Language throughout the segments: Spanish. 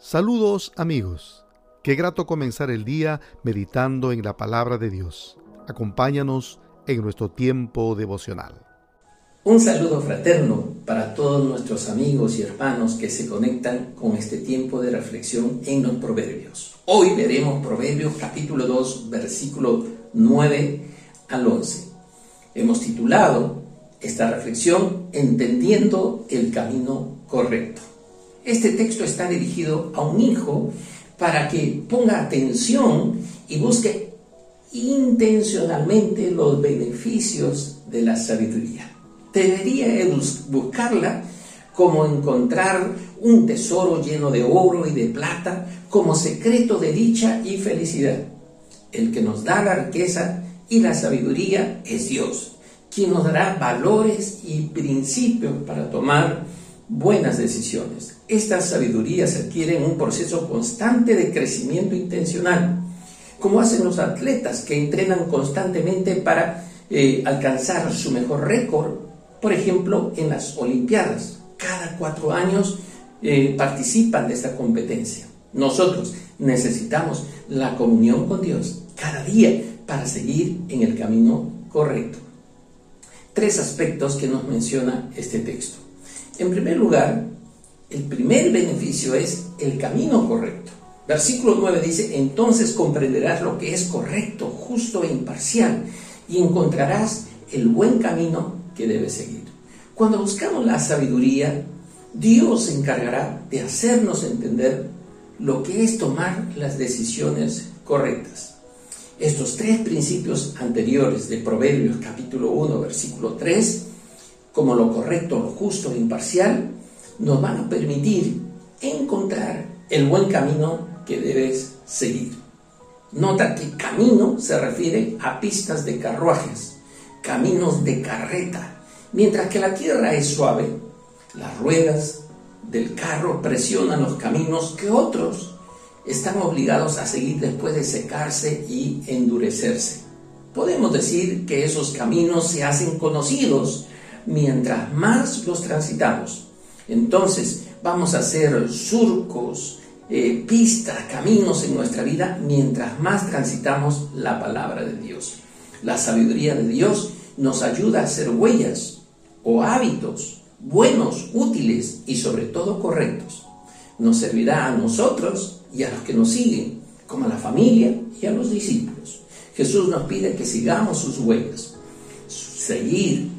Saludos amigos. Qué grato comenzar el día meditando en la palabra de Dios. Acompáñanos en nuestro tiempo devocional. Un saludo fraterno para todos nuestros amigos y hermanos que se conectan con este tiempo de reflexión en los proverbios. Hoy veremos Proverbios capítulo 2, versículo 9 al 11. Hemos titulado esta reflexión Entendiendo el camino correcto. Este texto está dirigido a un hijo para que ponga atención y busque intencionalmente los beneficios de la sabiduría. Debería buscarla como encontrar un tesoro lleno de oro y de plata, como secreto de dicha y felicidad. El que nos da la riqueza y la sabiduría es Dios, quien nos dará valores y principios para tomar buenas decisiones. Esta sabiduría se adquiere en un proceso constante de crecimiento intencional, como hacen los atletas que entrenan constantemente para eh, alcanzar su mejor récord, por ejemplo, en las Olimpiadas. Cada cuatro años eh, participan de esta competencia. Nosotros necesitamos la comunión con Dios cada día para seguir en el camino correcto. Tres aspectos que nos menciona este texto. En primer lugar, el primer beneficio es el camino correcto. Versículo 9 dice, entonces comprenderás lo que es correcto, justo e imparcial, y encontrarás el buen camino que debes seguir. Cuando buscamos la sabiduría, Dios se encargará de hacernos entender lo que es tomar las decisiones correctas. Estos tres principios anteriores de Proverbios capítulo 1, versículo 3, como lo correcto, lo justo e imparcial, nos van a permitir encontrar el buen camino que debes seguir. Nota que camino se refiere a pistas de carruajes, caminos de carreta. Mientras que la tierra es suave, las ruedas del carro presionan los caminos que otros están obligados a seguir después de secarse y endurecerse. Podemos decir que esos caminos se hacen conocidos mientras más los transitamos. Entonces vamos a hacer surcos, eh, pistas, caminos en nuestra vida mientras más transitamos la palabra de Dios. La sabiduría de Dios nos ayuda a hacer huellas o hábitos buenos, útiles y sobre todo correctos. Nos servirá a nosotros y a los que nos siguen, como a la familia y a los discípulos. Jesús nos pide que sigamos sus huellas. Seguir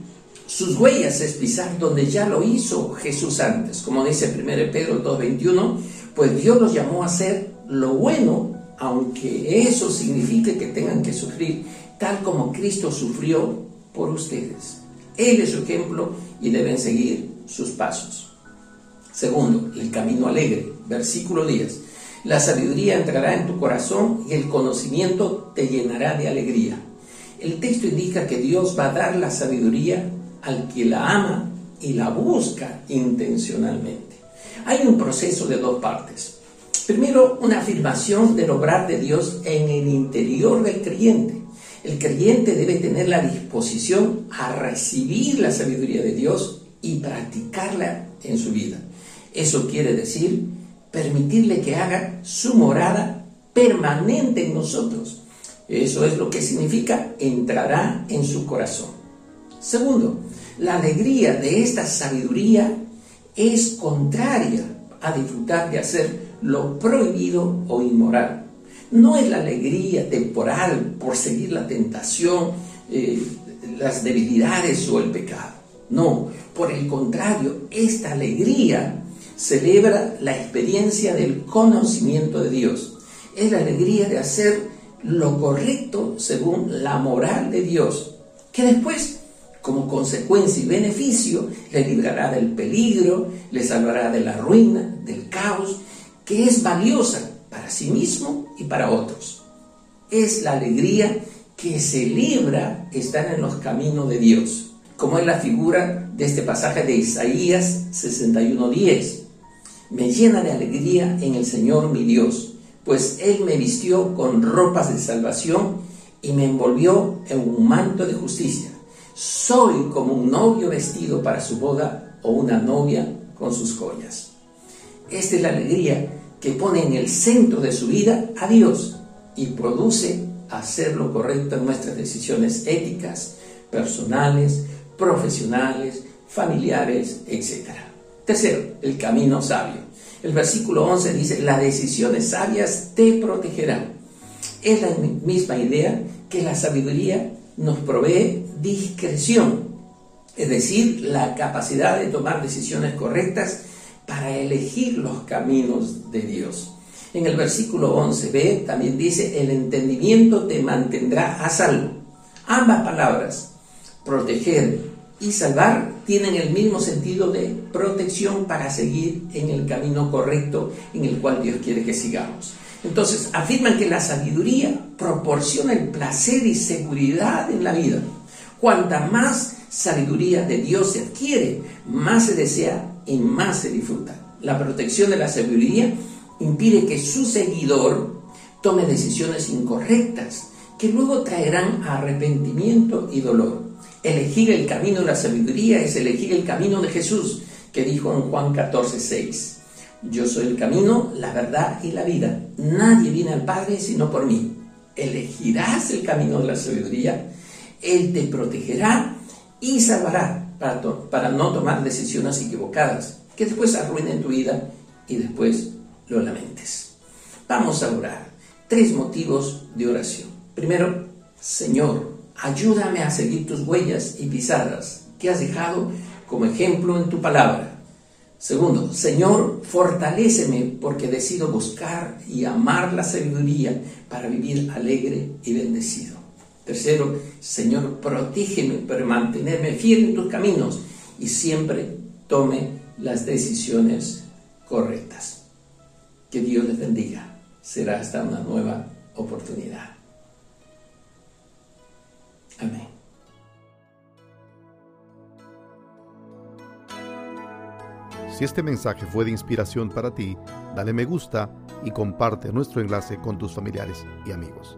sus huellas es pisar donde ya lo hizo Jesús antes. Como dice 1 Pedro 2.21, pues Dios los llamó a hacer lo bueno, aunque eso signifique que tengan que sufrir, tal como Cristo sufrió por ustedes. Él es su ejemplo y deben seguir sus pasos. Segundo, el camino alegre, versículo 10. La sabiduría entrará en tu corazón y el conocimiento te llenará de alegría. El texto indica que Dios va a dar la sabiduría al que la ama y la busca intencionalmente. Hay un proceso de dos partes. Primero, una afirmación del obrar de Dios en el interior del creyente. El creyente debe tener la disposición a recibir la sabiduría de Dios y practicarla en su vida. Eso quiere decir permitirle que haga su morada permanente en nosotros. Eso es lo que significa entrará en su corazón. Segundo, la alegría de esta sabiduría es contraria a disfrutar de hacer lo prohibido o inmoral. No es la alegría temporal por seguir la tentación, eh, las debilidades o el pecado. No, por el contrario, esta alegría celebra la experiencia del conocimiento de Dios. Es la alegría de hacer lo correcto según la moral de Dios, que después como consecuencia y beneficio, le librará del peligro, le salvará de la ruina, del caos, que es valiosa para sí mismo y para otros. Es la alegría que se libra estar en los caminos de Dios, como es la figura de este pasaje de Isaías 61.10. Me llena de alegría en el Señor mi Dios, pues Él me vistió con ropas de salvación y me envolvió en un manto de justicia soy como un novio vestido para su boda o una novia con sus joyas. Esta es la alegría que pone en el centro de su vida a Dios y produce hacer lo correcto en nuestras decisiones éticas, personales, profesionales, familiares, etc. Tercero, el camino sabio. El versículo 11 dice, las decisiones sabias te protegerán. Es la misma idea que la sabiduría nos provee discreción, es decir, la capacidad de tomar decisiones correctas para elegir los caminos de Dios. En el versículo 11b también dice, el entendimiento te mantendrá a salvo. Ambas palabras, proteger y salvar, tienen el mismo sentido de protección para seguir en el camino correcto en el cual Dios quiere que sigamos. Entonces, afirman que la sabiduría proporciona el placer y seguridad en la vida. Cuanta más sabiduría de Dios se adquiere, más se desea y más se disfruta. La protección de la sabiduría impide que su seguidor tome decisiones incorrectas que luego traerán arrepentimiento y dolor. Elegir el camino de la sabiduría es elegir el camino de Jesús, que dijo en Juan 14, 6. Yo soy el camino, la verdad y la vida. Nadie viene al Padre sino por mí. Elegirás el camino de la sabiduría, Él te protegerá y salvará para, no tomar decisiones equivocadas que después arruinen tu vida y después lo lamentes. Vamos a orar. Tres motivos de oración. Primero, Señor, ayúdame a seguir tus huellas y pisadas que has dejado como ejemplo en tu palabra. Segundo, Señor, fortaléceme porque decido buscar y amar la sabiduría para vivir alegre y bendecido. Tercero, Señor, protégeme para mantenerme fiel en tus caminos y siempre tome las decisiones correctas. Que Dios les bendiga. Será hasta una nueva oportunidad. Amén. Si este mensaje fue de inspiración para ti, dale me gusta y comparte nuestro enlace con tus familiares y amigos.